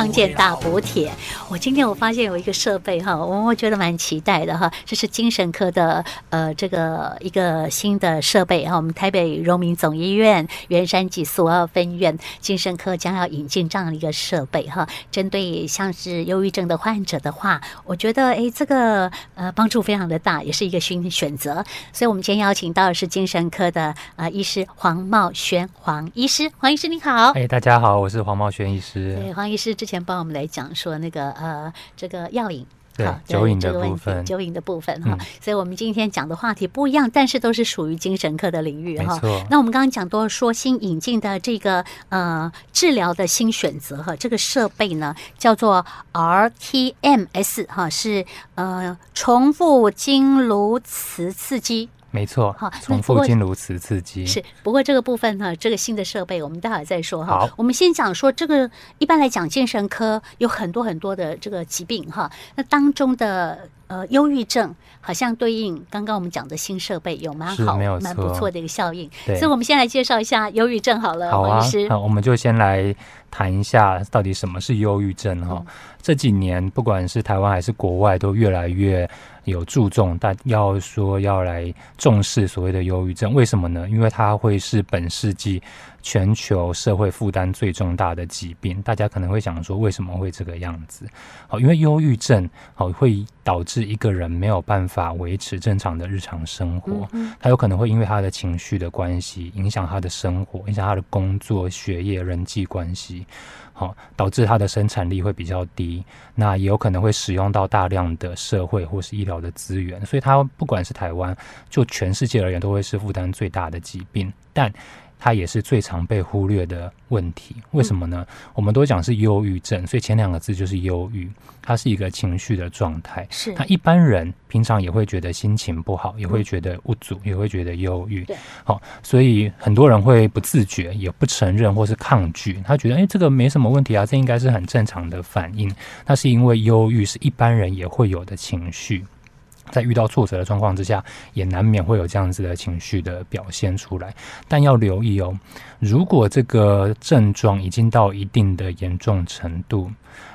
康健大补帖。我今天我发现有一个设备哈，我我觉得蛮期待的哈，这是精神科的呃这个一个新的设备哈，我们台北荣民总医院圆山寄宿二分院精神科将要引进这样的一个设备哈，针对像是忧郁症的患者的话，我觉得哎这个呃帮助非常的大，也是一个新的选择。所以我们今天邀请到的是精神科的呃医师黄茂轩黄医师，黄医师你好。哎，大家好，我是黄茂轩医师。对，黄医师之前帮我们来讲说那个呃，这个药瘾，对酒瘾的部分，酒瘾的部分哈。所以我们今天讲的话题不一样，但是都是属于精神科的领域哈。那我们刚刚讲多说新引进的这个呃治疗的新选择哈，这个设备呢叫做 rTMS 哈，是呃重复经颅磁刺激。没错，好，重复经如此刺激是。不过这个部分呢，这个新的设备我们待会再说哈。我们先讲说这个，一般来讲，精神科有很多很多的这个疾病哈。那当中的呃忧郁症，好像对应刚刚我们讲的新设备有蛮好、蛮不错的一个效应。所以我们先来介绍一下忧郁症好了，好啊，黄医师。好，我们就先来谈一下到底什么是忧郁症哈。这几年不管是台湾还是国外，都越来越。有注重，但要说要来重视所谓的忧郁症，为什么呢？因为它会是本世纪全球社会负担最重大的疾病。大家可能会想说，为什么会这个样子？好，因为忧郁症好会导致一个人没有办法维持正常的日常生活，他有可能会因为他的情绪的关系，影响他的生活，影响他的工作、学业、人际关系。好，导致他的生产力会比较低，那也有可能会使用到大量的社会或是医疗的资源，所以他不管是台湾，就全世界而言，都会是负担最大的疾病。但它也是最常被忽略的问题，为什么呢？嗯、我们都讲是忧郁症，所以前两个字就是忧郁，它是一个情绪的状态。是，那一般人平常也会觉得心情不好，也会觉得无助，也会觉得忧郁。对，好，所以很多人会不自觉，也不承认或是抗拒，他觉得，哎，这个没什么问题啊，这应该是很正常的反应。那是因为忧郁是一般人也会有的情绪。在遇到挫折的状况之下，也难免会有这样子的情绪的表现出来。但要留意哦，如果这个症状已经到一定的严重程度，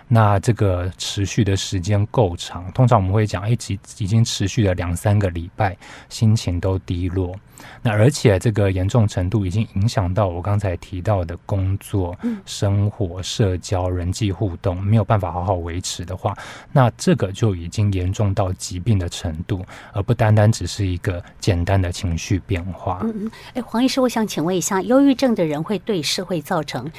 那这个持续的时间够长，通常我们会讲，哎，已已经持续了两三个礼拜，心情都低落。那而且这个严重程度已经影响到我刚才提到的工作、生活、社交、人际互动，没有办法好好维持的话，那这个就已经严重到疾病的程度，而不单单只是一个简单的情绪变化。嗯嗯，哎，黄医师，我想请问一下，忧郁症的人会对社会造成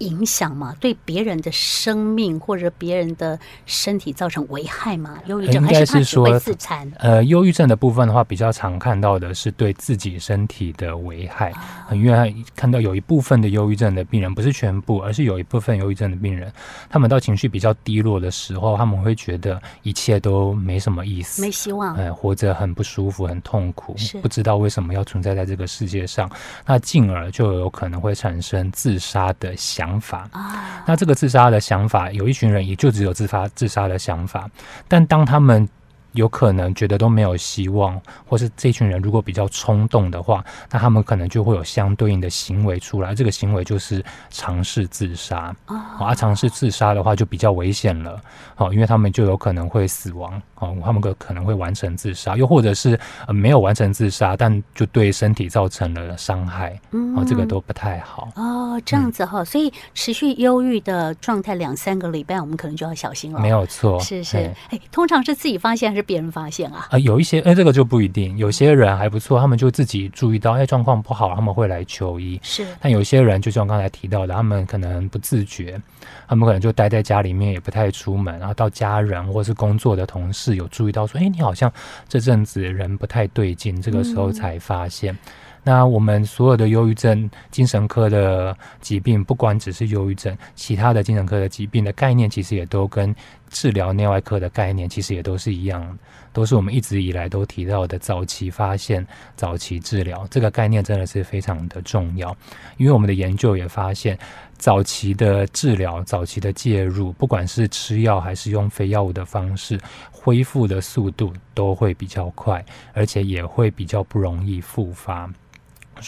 影响吗？对别人的生命或者别人的身体造成危害吗？忧郁症还是说自残？呃，忧郁症的部分的话，比较常看到的是对自己身体的危害。很因为看到有一部分的忧郁症的病人，不是全部，而是有一部分忧郁症的病人，他们到情绪比较低落的时候，他们会觉得一切都没什么意思，没希望，呃，活着很不舒服，很痛苦，不知道为什么要存在在这个世界上，那进而就有可能会产生自杀的想法。想法啊，那这个自杀的想法，有一群人也就只有自发自杀的想法，但当他们。有可能觉得都没有希望，或是这群人如果比较冲动的话，那他们可能就会有相对应的行为出来。这个行为就是尝试自杀。哦，啊，尝试自杀的话就比较危险了。哦，因为他们就有可能会死亡。哦，他们可可能会完成自杀，又或者是呃没有完成自杀，但就对身体造成了伤害。嗯，哦，这个都不太好。哦，这样子哈，所以持续忧郁的状态两三个礼拜，我们可能就要小心了。没有错，是是。哎，通常是自己发现还是？别人发现啊？啊、呃，有一些哎，这个就不一定。有些人还不错，他们就自己注意到，哎，状况不好，他们会来求医。是，但有些人就像刚才提到的，他们可能不自觉，他们可能就待在家里面，也不太出门，然后到家人或是工作的同事有注意到说，哎，你好像这阵子人不太对劲，这个时候才发现。嗯那我们所有的忧郁症、精神科的疾病，不管只是忧郁症，其他的精神科的疾病的概念，其实也都跟治疗内外科的概念，其实也都是一样，都是我们一直以来都提到的早期发现、早期治疗。这个概念真的是非常的重要，因为我们的研究也发现，早期的治疗、早期的介入，不管是吃药还是用非药物的方式，恢复的速度都会比较快，而且也会比较不容易复发。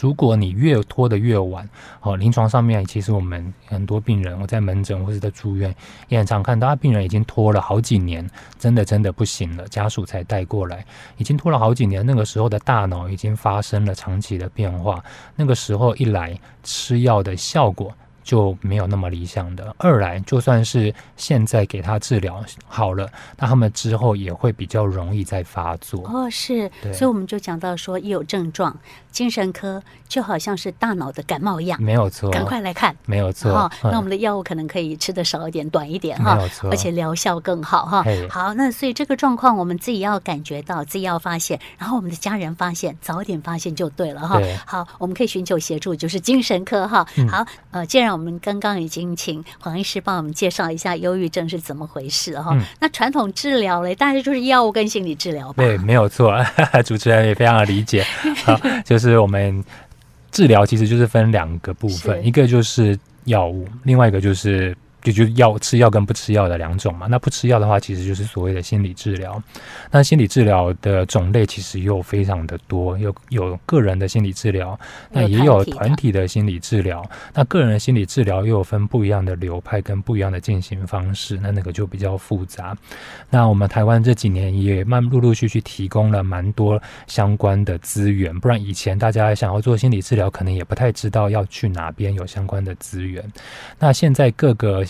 如果你越拖得越晚，哦，临床上面其实我们很多病人，我在门诊或者在住院也很常看到，病人已经拖了好几年，真的真的不行了，家属才带过来，已经拖了好几年，那个时候的大脑已经发生了长期的变化，那个时候一来吃药的效果。就没有那么理想的。二来，就算是现在给他治疗好了，那他们之后也会比较容易再发作。哦，是，所以我们就讲到说，一有症状，精神科就好像是大脑的感冒一样，没有错，赶快来看，没有错。哈、哦，那我们的药物可能可以吃的少一点、短一点哈，没有错，而且疗效更好哈。好，那所以这个状况我们自己要感觉到，自己要发现，然后我们的家人发现，早点发现就对了哈。好，我们可以寻求协助，就是精神科哈。好，呃，既然我们刚刚已经请黄医师帮我们介绍一下忧郁症是怎么回事哈、嗯。那传统治疗嘞，大概就是药物跟心理治疗吧。对，没有错，主持人也非常的理解。好，就是我们治疗其实就是分两个部分，一个就是药物，另外一个就是。就就药吃药跟不吃药的两种嘛。那不吃药的话，其实就是所谓的心理治疗。那心理治疗的种类其实又非常的多，有有个人的心理治疗，那也有团体的心理治疗。那个人的心理治疗又有分不一样的流派跟不一样的进行方式，那那个就比较复杂。那我们台湾这几年也慢陆陆续续提供了蛮多相关的资源，不然以前大家想要做心理治疗，可能也不太知道要去哪边有相关的资源。那现在各个。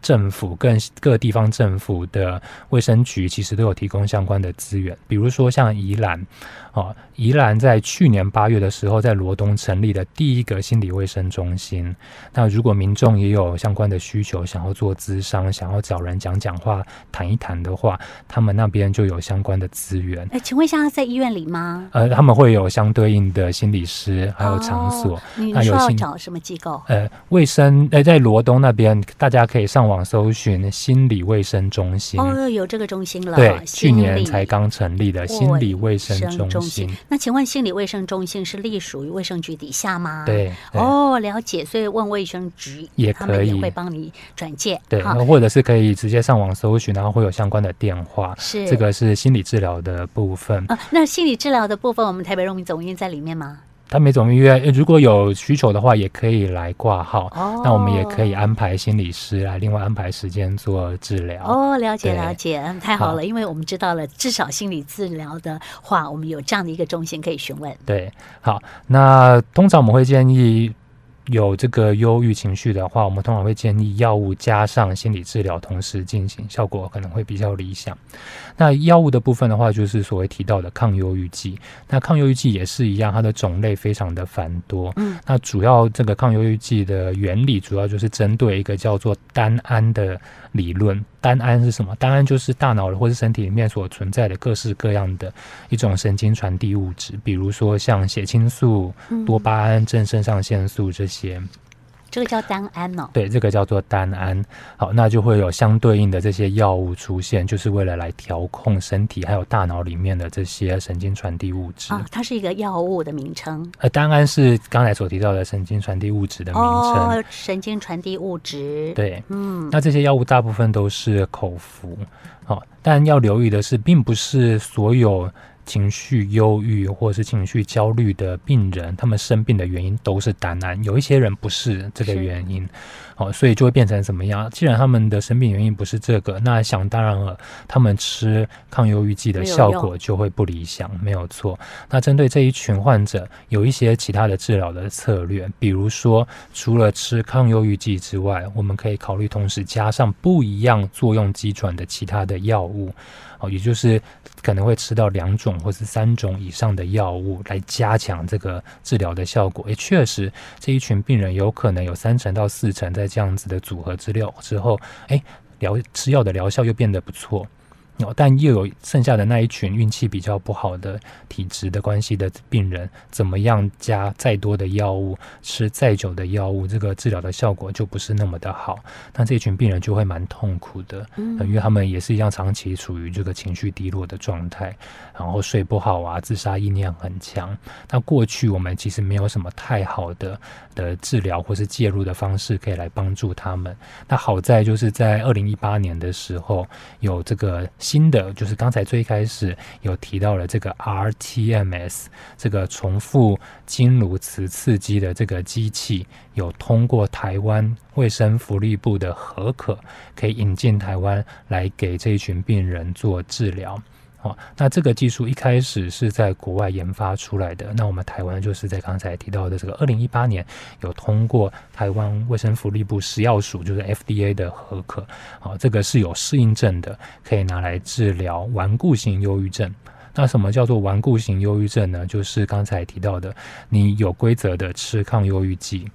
政府跟各地方政府的卫生局其实都有提供相关的资源，比如说像宜兰，哦，宜兰在去年八月的时候，在罗东成立了第一个心理卫生中心。那如果民众也有相关的需求，想要做咨商，想要找人讲讲话、谈一谈的话，他们那边就有相关的资源。哎，请问一下，在医院里吗？呃，他们会有相对应的心理师，还有场所。哦、你说要找什么机构？呃，卫生，呃，在罗东那边，大家可以。上网搜寻心理卫生中心哦，有这个中心了。对，去年才刚成立的心理卫生中心。那请问心理卫生中心是隶属于卫生局底下吗？对，对哦，了解。所以问卫生局也可以，会帮你转介。对，或者是可以直接上网搜寻，然后会有相关的电话。是，这个是心理治疗的部分。啊，那心理治疗的部分，我们台北荣民总医院在里面吗？台北总医院如果有需求的话，也可以来挂号。哦，那我们也可以安排心理师来另外安排时间做治疗。哦，了解了解，太好了好，因为我们知道了，至少心理治疗的话，我们有这样的一个中心可以询问。对，好，那通常我们会建议。有这个忧郁情绪的话，我们通常会建议药物加上心理治疗同时进行，效果可能会比较理想。那药物的部分的话，就是所谓提到的抗忧郁剂。那抗忧郁剂也是一样，它的种类非常的繁多。嗯，那主要这个抗忧郁剂的原理，主要就是针对一个叫做单胺的理论。单胺是什么？单胺就是大脑或是身体里面所存在的各式各样的一种神经传递物质，比如说像血清素、多巴胺、正肾上腺素这些。这个叫单胺哦，对，这个叫做单胺。好，那就会有相对应的这些药物出现，就是为了来调控身体还有大脑里面的这些神经传递物质。啊，它是一个药物的名称。呃，单胺是刚才所提到的神经传递物质的名称。哦，神经传递物质。对，嗯，那这些药物大部分都是口服。好，但要留意的是，并不是所有。情绪忧郁或者是情绪焦虑的病人，他们生病的原因都是胆囊。有一些人不是这个原因，哦，所以就会变成怎么样？既然他们的生病原因不是这个，那想当然了，他们吃抗忧郁剂的效果就会不理想，没有错。那针对这一群患者，有一些其他的治疗的策略，比如说，除了吃抗忧郁剂之外，我们可以考虑同时加上不一样作用机转的其他的药物。哦也就是可能会吃到两种或是三种以上的药物来加强这个治疗的效果。也确实，这一群病人有可能有三成到四成在这样子的组合治疗之后，哎，疗吃药的疗效又变得不错。但又有剩下的那一群运气比较不好的体质的关系的病人，怎么样加再多的药物，吃再久的药物，这个治疗的效果就不是那么的好。那这群病人就会蛮痛苦的，嗯，因为他们也是一样长期处于这个情绪低落的状态，然后睡不好啊，自杀意念很强。那过去我们其实没有什么太好的的治疗或是介入的方式可以来帮助他们。那好在就是在二零一八年的时候有这个。新的就是刚才最开始有提到了这个 rTMS 这个重复经颅磁刺激的这个机器，有通过台湾卫生福利部的核可，可以引进台湾来给这一群病人做治疗。哦，那这个技术一开始是在国外研发出来的，那我们台湾就是在刚才提到的这个二零一八年有通过台湾卫生福利部食药署就是 FDA 的核可，哦，这个是有适应症的，可以拿来治疗顽固性忧郁症。那什么叫做顽固性忧郁症呢？就是刚才提到的，你有规则的吃抗忧郁剂，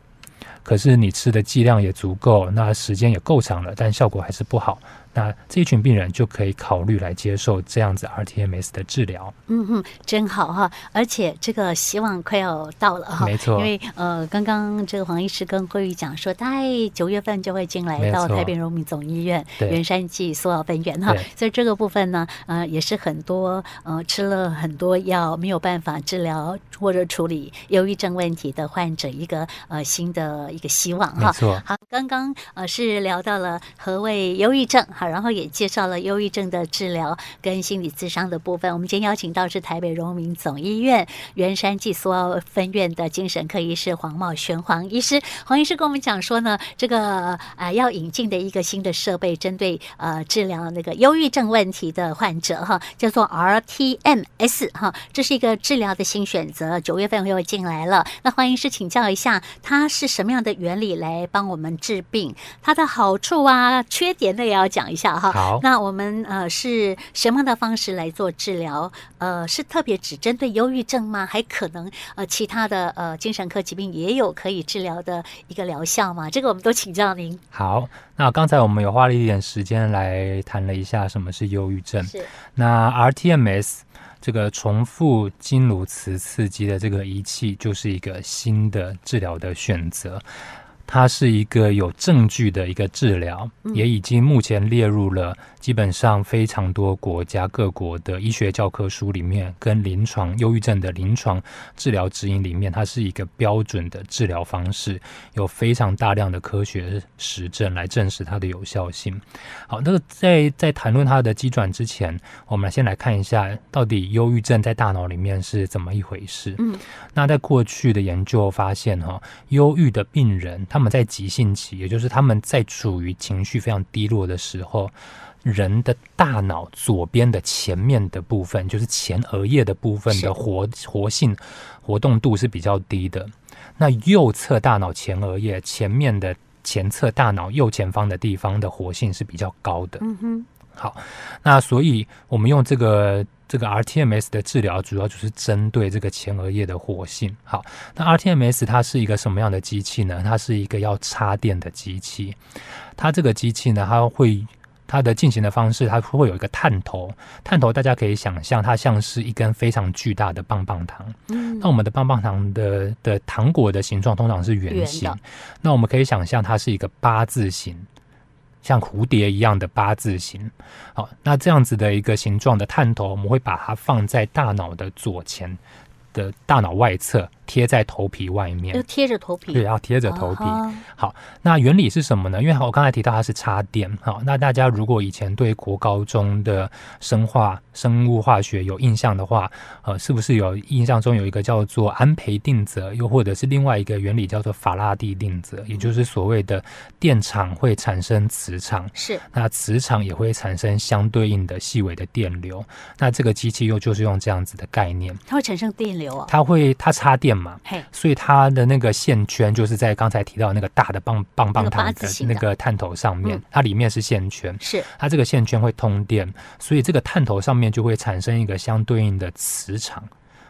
可是你吃的剂量也足够，那时间也够长了，但效果还是不好。那这一群病人就可以考虑来接受这样子 rTMS 的治疗。嗯哼，真好哈！而且这个希望快要到了哈。没错。因为呃，刚刚这个黄医师跟慧玉讲说，大概九月份就会进来到台北荣民总医院员山记苏澳分院哈。所以这个部分呢，呃，也是很多呃吃了很多药没有办法治疗或者处理忧郁症问题的患者一个呃新的一个希望哈。没错。好，刚刚呃是聊到了何谓忧郁症哈。然后也介绍了忧郁症的治疗跟心理咨商的部分。我们今天邀请到是台北荣民总医院员山记苏澳分院的精神科医师黄茂轩黄医师。黄医师跟我们讲说呢，这个、呃、要引进的一个新的设备，针对呃治疗那个忧郁症问题的患者哈，叫做 rTMS 哈，这是一个治疗的新选择，九月份又进来了。那黄医师请教一下，它是什么样的原理来帮我们治病？它的好处啊、缺点呢也要讲一下。下哈，好，那我们呃是什么样的方式来做治疗？呃，是特别只针对忧郁症吗？还可能呃其他的呃精神科疾病也有可以治疗的一个疗效吗？这个我们都请教您。好，那刚才我们有花了一点时间来谈了一下什么是忧郁症。是。那 rTMS 这个重复经颅磁刺激的这个仪器，就是一个新的治疗的选择。它是一个有证据的一个治疗，也已经目前列入了基本上非常多国家各国的医学教科书里面，跟临床忧郁症的临床治疗指引里面，它是一个标准的治疗方式，有非常大量的科学实证来证实它的有效性。好，那个在在谈论它的机转之前，我们先来看一下到底忧郁症在大脑里面是怎么一回事。嗯，那在过去的研究发现，哈，忧郁的病人他。他们在急性期，也就是他们在处于情绪非常低落的时候，人的大脑左边的前面的部分，就是前额叶的部分的活活性活动度是比较低的。那右侧大脑前额叶前面的前侧大脑右前方的地方的活性是比较高的。嗯哼，好，那所以我们用这个。这个 rTMS 的治疗主要就是针对这个前额叶的活性。好，那 rTMS 它是一个什么样的机器呢？它是一个要插电的机器。它这个机器呢，它会它的进行的方式，它会有一个探头。探头大家可以想象，它像是一根非常巨大的棒棒糖。嗯。那我们的棒棒糖的的糖果的形状通常是圆形。那我们可以想象，它是一个八字形。像蝴蝶一样的八字形，好，那这样子的一个形状的探头，我们会把它放在大脑的左前的大脑外侧。贴在头皮外面，就贴着头皮，对，要贴着头皮。好，那原理是什么呢？因为我刚才提到它是插电。好，那大家如果以前对国高中的生化、生物化学有印象的话，呃，是不是有印象中有一个叫做安培定则，又或者是另外一个原理叫做法拉第定则，也就是所谓的电场会产生磁场，是，那磁场也会产生相对应的细微的电流。那这个机器又就是用这样子的概念，它会产生电流啊？它会，它插电。嘛，所以它的那个线圈就是在刚才提到那个大的棒棒棒糖的那个探头上面，它里面是线圈，是它这个线圈会通电，所以这个探头上面就会产生一个相对应的磁场。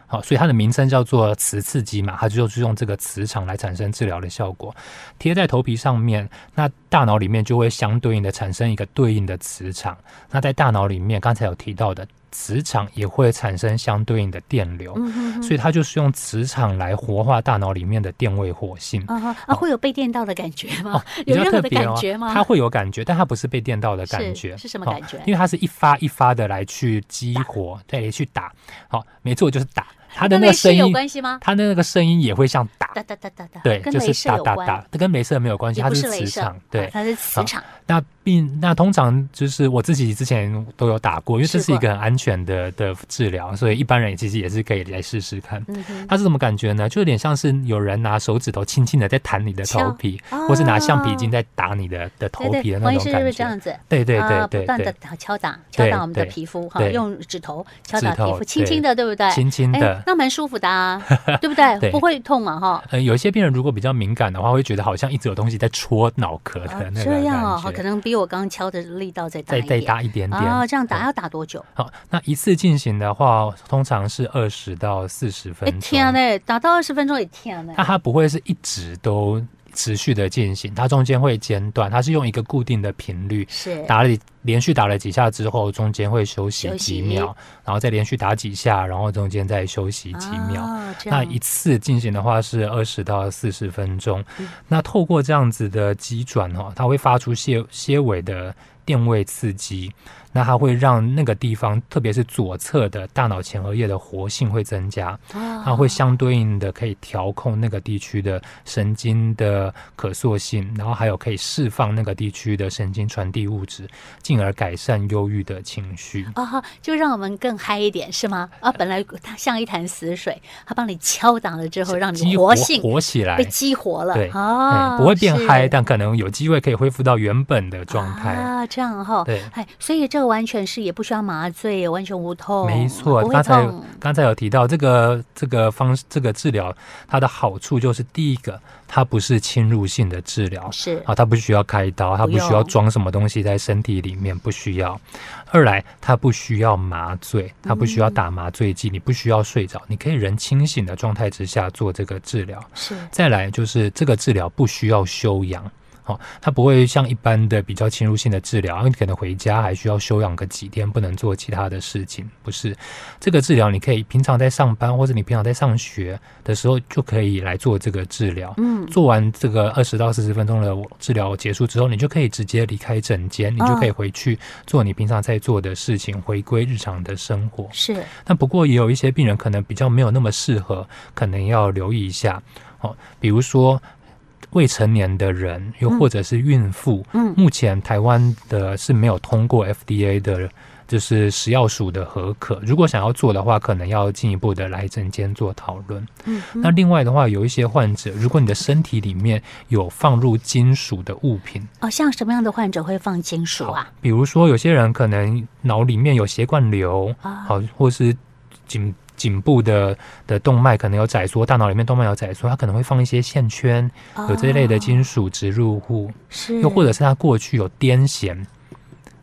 好，所以它的名称叫做磁刺激嘛，它就是用这个磁场来产生治疗的效果。贴在头皮上面，那大脑里面就会相对应的产生一个对应的磁场。那在大脑里面，刚才有提到的。磁场也会产生相对应的电流，嗯、哼哼，所以它就是用磁场来活化大脑里面的电位活性。啊，啊，啊，会有被电到的感觉吗？哦、有任何的感觉吗？它会有感觉，但它不是被电到的感觉。是，是什么感觉？因为它是一发一发的来去激活，对，去打。好，没错，就是打。他的那个声音有关系吗？他的那个声音也会像打哒哒哒哒哒，对，就是哒哒哒，它跟雷射没有关系，它是磁场，对，它是磁场。那并那通常就是我自己之前都有打过，因为这是一个很安全的的治疗，所以一般人其实也是可以来试试看。它是什么感觉呢？就有点像是有人拿手指头轻轻的在弹你的头皮，或是拿橡皮筋在打你的的头皮的那种感觉。这样子，对对对对，不断的敲打敲打我们的皮肤哈，用指头敲打皮肤，轻轻的，对不对？轻轻的，那蛮舒服的啊，对不对？不会痛嘛哈。嗯，有一些病人如果比较敏感的话，会觉得好像一直有东西在戳脑壳的那个感觉。这样哦，可能比我刚刚敲的力道再大一点。再再大一点点。哦，这样打要打多久？好，那一次进行的话，通常是二十到四十分钟。天呐，打到二十分钟也天呐。那它不会是一直都持续的进行，它中间会间断，它是用一个固定的频率，是打了连续打了几下之后，中间会休息几秒，然后再连续打几下，然后中间再休息几秒。哦、那一次进行的话是二十到四十分钟。嗯、那透过这样子的急转哈，它会发出些些尾的电位刺激。那它会让那个地方，特别是左侧的大脑前额叶的活性会增加，它会相对应的可以调控那个地区的神经的可塑性，然后还有可以释放那个地区的神经传递物质，进而改善忧郁的情绪。啊，就让我们更嗨一点，是吗？啊，本来它像一潭死水，它帮你敲打了之后，让你活性活起来，被激活了。对啊，不会变嗨，但可能有机会可以恢复到原本的状态啊。这样哈，对，哎，所以这。个完全是也不需要麻醉，完全无痛。没错，刚才刚才有提到这个这个方这个治疗，它的好处就是第一个，它不是侵入性的治疗，是啊，它不需要开刀，它不需要装什么东西在身体里面，不需要。二来，它不需要麻醉，它不需要打麻醉剂，嗯、你不需要睡着，你可以人清醒的状态之下做这个治疗。是。再来就是这个治疗不需要休养。哦，它不会像一般的比较侵入性的治疗，你可能回家还需要休养个几天，不能做其他的事情。不是，这个治疗你可以平常在上班或者你平常在上学的时候就可以来做这个治疗。嗯，做完这个二十到四十分钟的治疗结束之后，你就可以直接离开诊间，你就可以回去做你平常在做的事情，回归日常的生活。是，但不过也有一些病人可能比较没有那么适合，可能要留意一下。哦，比如说。未成年的人，又或者是孕妇，嗯，目前台湾的是没有通过 FDA 的，就是食药署的核可。如果想要做的话，可能要进一步的来诊间做讨论。嗯，那另外的话，有一些患者，如果你的身体里面有放入金属的物品，哦，像什么样的患者会放金属啊？比如说，有些人可能脑里面有血管瘤，好，或是颈。颈部的的动脉可能有窄缩，大脑里面动脉有窄缩，它可能会放一些线圈，有这一类的金属植入物，是，又或者是他过去有癫痫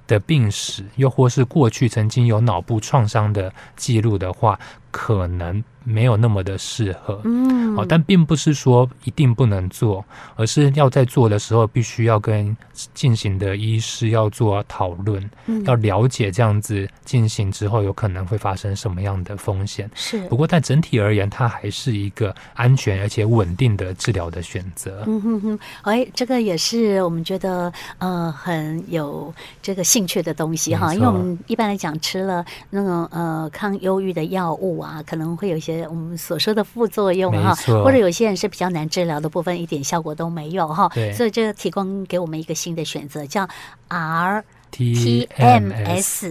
的病史，又或是过去曾经有脑部创伤的记录的话，可能。没有那么的适合，嗯，好，但并不是说一定不能做，而是要在做的时候必须要跟进行的医师要做讨论，嗯，要了解这样子进行之后有可能会发生什么样的风险。是，不过但整体而言，它还是一个安全而且稳定的治疗的选择。嗯哼哼，哎，这个也是我们觉得呃很有这个兴趣的东西哈，因为我们一般来讲吃了那种呃抗忧郁的药物啊，可能会有一些。我们所说的副作用哈，或者有些人是比较难治疗的部分，一点效果都没有哈。对所以这个提供给我们一个新的选择，叫 rTMS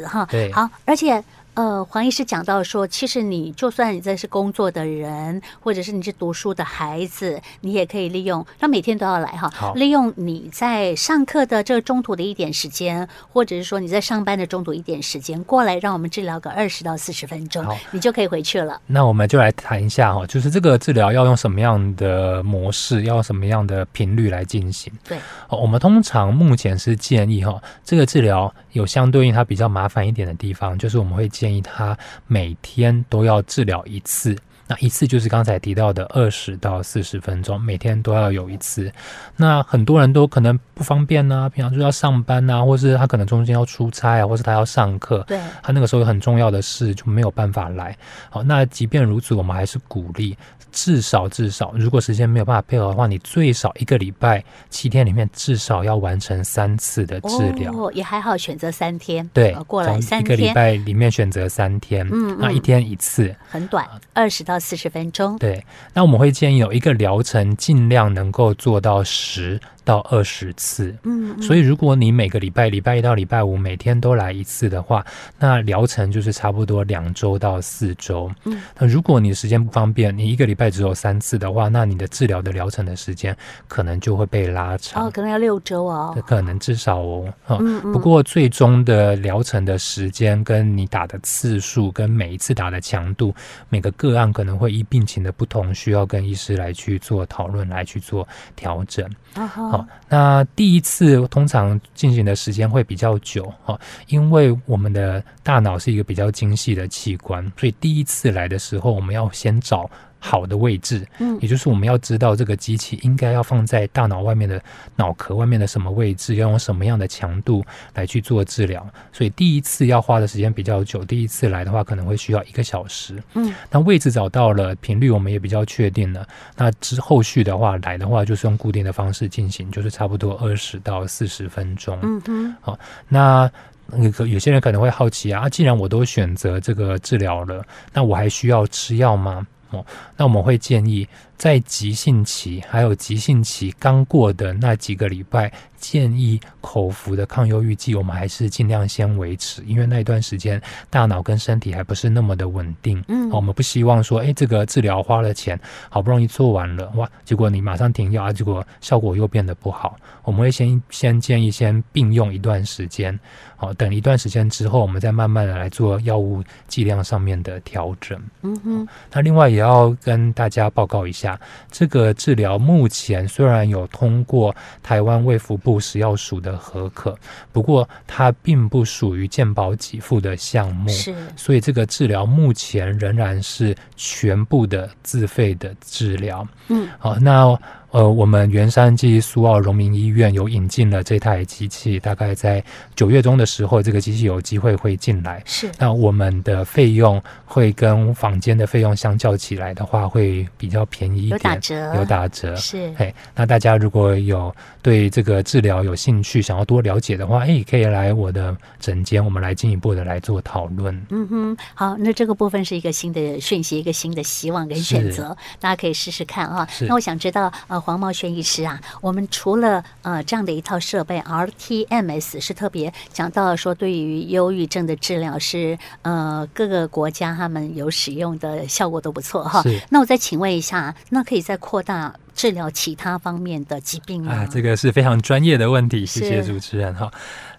哈。对，好，而且。呃，黄医师讲到说，其实你就算你这是工作的人，或者是你是读书的孩子，你也可以利用，他每天都要来哈，利用你在上课的这个中途的一点时间，或者是说你在上班的中途一点时间过来，让我们治疗个二十到四十分钟，你就可以回去了。那我们就来谈一下哈，就是这个治疗要用什么样的模式，要用什么样的频率来进行？对，我们通常目前是建议哈，这个治疗有相对应它比较麻烦一点的地方，就是我们会建。建议他每天都要治疗一次，那一次就是刚才提到的二十到四十分钟，每天都要有一次。那很多人都可能不方便呢、啊，平常就要上班啊，或是他可能中间要出差啊，或是他要上课，对，他那个时候有很重要的事就没有办法来。好，那即便如此，我们还是鼓励。至少至少，如果时间没有办法配合的话，你最少一个礼拜七天里面至少要完成三次的治疗。哦，也还好，选择三天。对，过来三天。一个礼拜里面选择三天，嗯，那一天一次，很短，二十到四十分钟。对，那我们会建议有一个疗程，尽量能够做到十到二十次，嗯，所以如果你每个礼拜礼拜一到礼拜五每天都来一次的话，那疗程就是差不多两周到四周。嗯，那如果你的时间不方便，你一个礼拜只有三次的话，那你的治疗的疗程的时间可能就会被拉长。哦，可能要六周哦。可能至少哦。嗯嗯。不过最终的疗程的时间跟你打的次数跟每一次打的强度，每个个案可能会依病情的不同，需要跟医师来去做讨论，来去做调整。啊那第一次通常进行的时间会比较久哈，因为我们的大脑是一个比较精细的器官，所以第一次来的时候，我们要先找。好的位置，嗯，也就是我们要知道这个机器应该要放在大脑外面的脑壳外面的什么位置，要用什么样的强度来去做治疗。所以第一次要花的时间比较久，第一次来的话可能会需要一个小时，嗯，那位置找到了，频率我们也比较确定了，那之后续的话来的话就是用固定的方式进行，就是差不多二十到四十分钟，嗯嗯，好，那那个有些人可能会好奇啊，既然我都选择这个治疗了，那我还需要吃药吗？哦，那我们会建议，在急性期还有急性期刚过的那几个礼拜，建议口服的抗忧郁剂，我们还是尽量先维持，因为那一段时间大脑跟身体还不是那么的稳定。嗯，我们不希望说，哎，这个治疗花了钱，好不容易做完了，哇，结果你马上停药啊，结果效果又变得不好。我们会先先建议先并用一段时间。好，等一段时间之后，我们再慢慢的来做药物剂量上面的调整。嗯哼。那另外也要跟大家报告一下，这个治疗目前虽然有通过台湾卫福部食药署的核可，不过它并不属于健保给付的项目。是。所以这个治疗目前仍然是全部的自费的治疗。嗯。好，那。呃，我们圆山暨苏澳荣民医院有引进了这台机器，大概在九月中的时候，这个机器有机会会进来。是，那我们的费用会跟坊间的费用相较起来的话，会比较便宜一点，有打折，有打折。是，嘿，那大家如果有对这个治疗有兴趣，想要多了解的话，哎，可以来我的诊间，我们来进一步的来做讨论。嗯哼，好，那这个部分是一个新的讯息，一个新的希望跟选择，大家可以试试看啊。那我想知道，呃。黄茂轩医师啊，我们除了呃这样的一套设备，rTMS 是特别讲到说，对于忧郁症的治疗是呃各个国家他们有使用的效果都不错哈。那我再请问一下，那可以再扩大治疗其他方面的疾病吗？啊，这个是非常专业的问题，谢谢主持人哈。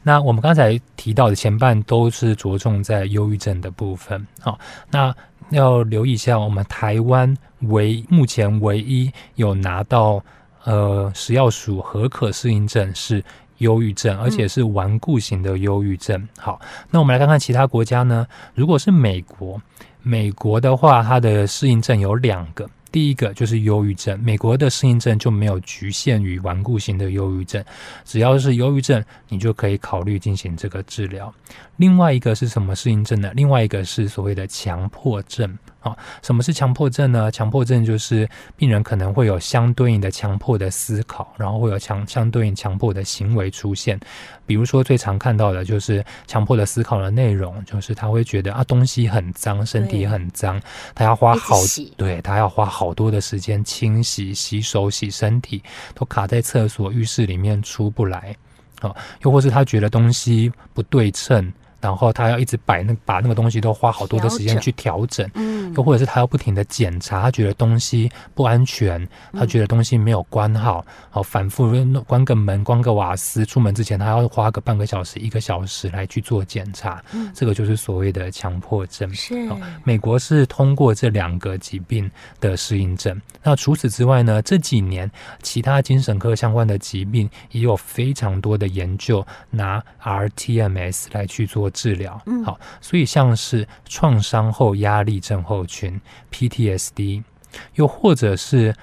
那我们刚才提到的前半都是着重在忧郁症的部分，好，那。要留意一下，我们台湾唯目前唯一有拿到呃食药署核可适应症是忧郁症，而且是顽固型的忧郁症。好，那我们来看看其他国家呢？如果是美国，美国的话，它的适应症有两个。第一个就是忧郁症，美国的适应症就没有局限于顽固型的忧郁症，只要是忧郁症，你就可以考虑进行这个治疗。另外一个是什么适应症呢？另外一个是所谓的强迫症。啊，什么是强迫症呢？强迫症就是病人可能会有相对应的强迫的思考，然后会有强相对应强迫的行为出现。比如说最常看到的就是强迫的思考的内容，就是他会觉得啊东西很脏，身体很脏，他要花好对他要花好多的时间清洗、洗手、洗身体，都卡在厕所、浴室里面出不来。啊，又或是他觉得东西不对称。然后他要一直摆那把那个东西都花好多的时间去调整，嗯，又或者是他要不停的检查，他觉得东西不安全，他觉得东西没有关好，好反复关个门、关个瓦斯，出门之前他要花个半个小时、一个小时来去做检查，嗯，这个就是所谓的强迫症。是，美国是通过这两个疾病的适应症。那除此之外呢，这几年其他精神科相关的疾病也有非常多的研究拿 rTMS 来去做治疗，嗯，好，所以像是创伤后压力症候群 （PTSD），又或者是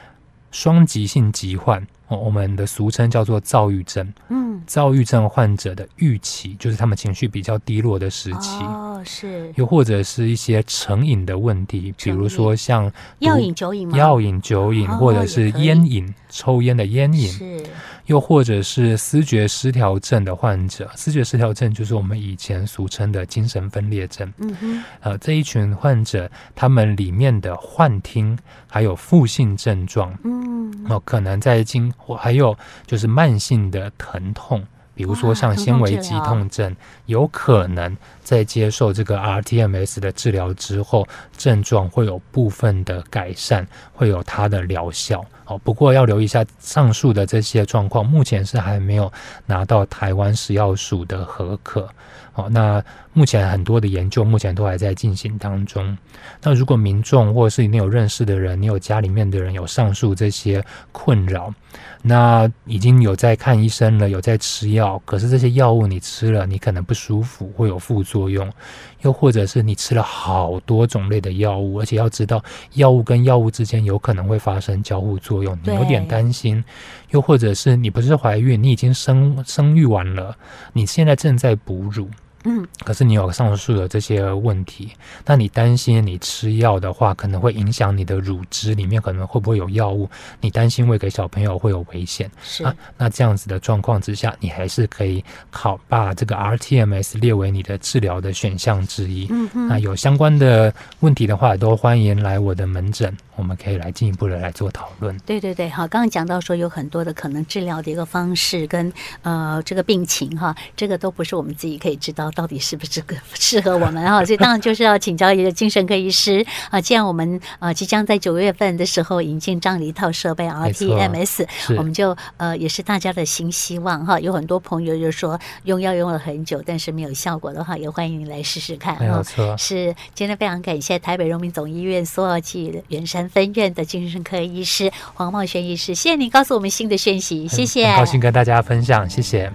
双极性疾患。哦，我们的俗称叫做躁郁症。嗯，躁郁症患者的预期就是他们情绪比较低落的时期。哦，是。又或者是一些成瘾的问题，比如说像药瘾、酒瘾？药瘾、酒瘾，或者是烟瘾、抽烟的烟瘾。是。又或者是思觉失调症的患者，思觉失调症就是我们以前俗称的精神分裂症。嗯哼，呃，这一群患者，他们里面的幻听还有负性症状，嗯，哦，可能在经，还有就是慢性的疼痛。比如说像纤维肌痛症，有可能在接受这个 rTMS 的治疗之后，症状会有部分的改善，会有它的疗效。哦，不过要留意一下，上述的这些状况，目前是还没有拿到台湾食药署的核可。哦，那目前很多的研究目前都还在进行当中。那如果民众或者是你有认识的人，你有家里面的人有上述这些困扰，那已经有在看医生了，有在吃药，可是这些药物你吃了，你可能不舒服，会有副作用。又或者是你吃了好多种类的药物，而且要知道药物跟药物之间有可能会发生交互作用，你有点担心。又或者是你不是怀孕，你已经生生育完了，你现在正在哺乳。嗯，可是你有上述的这些问题，那你担心你吃药的话，可能会影响你的乳汁里面可能会不会有药物？你担心喂给小朋友会有危险？是啊，那这样子的状况之下，你还是可以考把这个 rTMS 列为你的治疗的选项之一。嗯嗯，那有相关的问题的话，都欢迎来我的门诊，我们可以来进一步的来做讨论。对对对，好，刚刚讲到说有很多的可能治疗的一个方式跟呃这个病情哈，这个都不是我们自己可以知道。到底是不是个适合我们哈？所以当然就是要请教一个精神科医师啊。既然我们呃即将在九月份的时候引进这样的一套设备 rTMS，我们就呃也是大家的新希望哈。有很多朋友就说用药用了很久，但是没有效果的话，也欢迎你来试试看。没有错，是今天非常感谢台北荣民总医院苏澳济圆山分院的精神科医师黄茂轩医师，谢谢你告诉我们新的讯息，谢谢。很高兴跟大家分享，谢谢。